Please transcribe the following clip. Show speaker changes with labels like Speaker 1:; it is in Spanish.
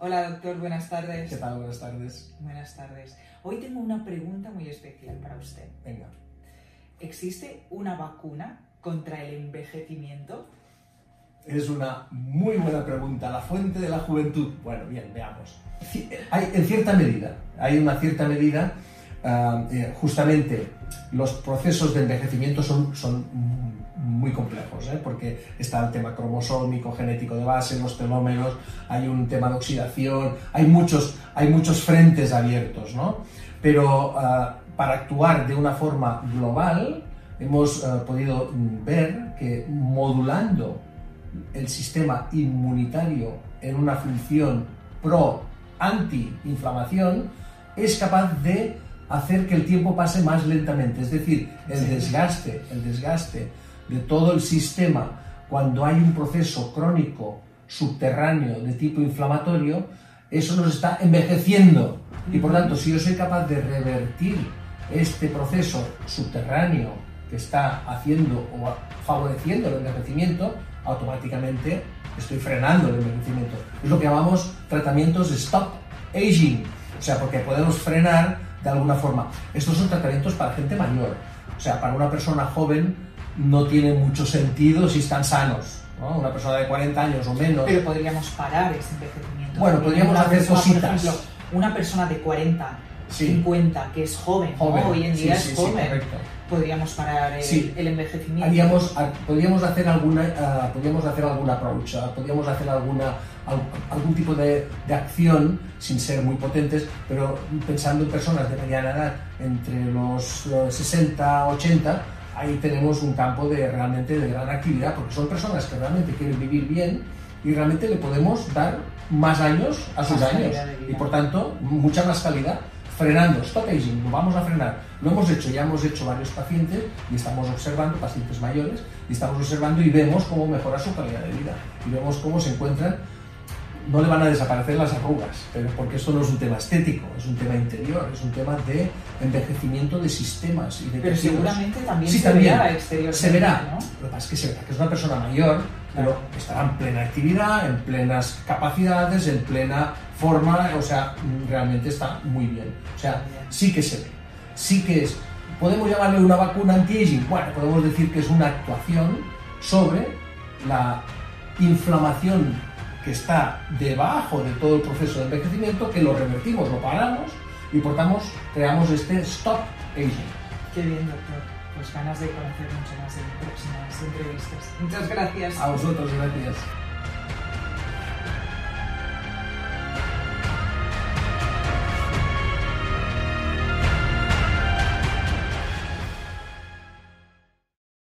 Speaker 1: Hola doctor, buenas tardes.
Speaker 2: ¿Qué tal? Buenas tardes.
Speaker 1: Buenas tardes. Hoy tengo una pregunta muy especial para usted.
Speaker 2: Venga.
Speaker 1: ¿Existe una vacuna contra el envejecimiento?
Speaker 2: Es una muy buena pregunta. La fuente de la juventud. Bueno, bien, veamos. Hay, en cierta medida, hay una cierta medida, ah, eh, justamente los procesos de envejecimiento son, son muy complejos, ¿eh? porque está el tema cromosómico, genético de base, los telómeros, hay un tema de oxidación, hay muchos, hay muchos frentes abiertos, ¿no? Pero uh, para actuar de una forma global, hemos uh, podido ver que modulando el sistema inmunitario en una función pro-anti-inflamación, es capaz de hacer que el tiempo pase más lentamente, es decir, el desgaste, el desgaste de todo el sistema cuando hay un proceso crónico subterráneo de tipo inflamatorio, eso nos está envejeciendo. Y por tanto, si yo soy capaz de revertir este proceso subterráneo que está haciendo o favoreciendo el envejecimiento, automáticamente estoy frenando el envejecimiento. Es lo que llamamos tratamientos de stop aging, o sea, porque podemos frenar de alguna forma. Estos son tratamientos para gente mayor, o sea, para una persona joven no tiene mucho sentido si están sanos. ¿no? Una persona de 40 años o menos.
Speaker 1: Pero podríamos parar ese envejecimiento.
Speaker 2: Bueno, podríamos hacer cositas. Por ejemplo,
Speaker 1: una persona de 40, 50, que es joven, hoy en día es joven. podríamos parar el, envejecimiento.
Speaker 2: Haríamos, podríamos hacer alguna, uh, podríamos hacer alguna approach, uh, podríamos hacer alguna, algún tipo de, de, acción sin ser muy potentes, pero pensando en personas de mediana edad, entre los, los 60, 80, ahí tenemos un campo de realmente de gran actividad, porque son personas que realmente quieren vivir bien y realmente le podemos dar más años a sus años. y por tanto mucha más calidad frenando, stop lo vamos a frenar. Lo hemos hecho, ya hemos hecho varios pacientes y estamos observando, pacientes mayores, y estamos observando y vemos cómo mejora su calidad de vida y vemos cómo se encuentran no le van a desaparecer las arrugas, pero porque esto no es un tema estético, es un tema interior, es un tema de envejecimiento de sistemas y de
Speaker 1: Pero seguramente también se verá exteriormente,
Speaker 2: Se verá, ¿no? Lo que pasa es que se verá que es una persona mayor, pero estará en plena actividad, en plenas capacidades, en plena forma, o sea, realmente está muy bien. O sea, sí que se ve, sí que es. ¿Podemos llamarle una vacuna anti-aging? Bueno, podemos decir que es una actuación sobre la inflamación que está debajo de todo el proceso de envejecimiento, que lo revertimos, lo paramos y por tanto creamos este stop aging.
Speaker 1: Qué bien, doctor. Pues ganas de conocer mucho más en próximas entrevistas. Muchas gracias.
Speaker 2: A vosotros, gracias.